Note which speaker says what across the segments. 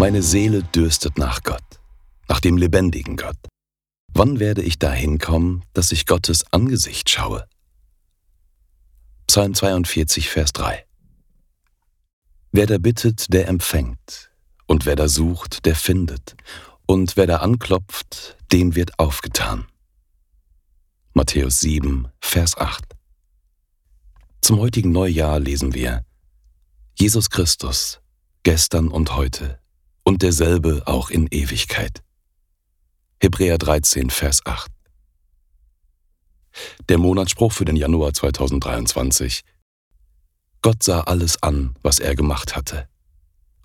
Speaker 1: Meine Seele dürstet nach Gott, nach dem lebendigen Gott. Wann werde ich dahin kommen, dass ich Gottes Angesicht schaue? Psalm 42, Vers 3. Wer da bittet, der empfängt, und wer da sucht, der findet, und wer da anklopft, dem wird aufgetan. Matthäus 7, Vers 8. Zum heutigen Neujahr lesen wir Jesus Christus, gestern und heute und derselbe auch in Ewigkeit. Hebräer 13, Vers 8. Der Monatsspruch für den Januar 2023. Gott sah alles an, was er gemacht hatte.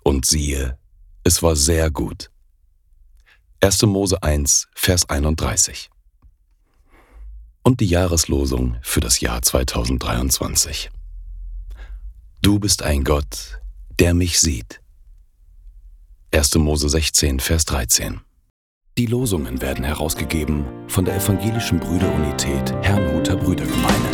Speaker 1: Und siehe, es war sehr gut. 1. Mose 1, Vers 31. Und die Jahreslosung für das Jahr 2023. Du bist ein Gott, der mich sieht. 1. Mose 16, Vers 13. Die Losungen werden herausgegeben von der Evangelischen Brüderunität Herrnhuter Brüdergemeine.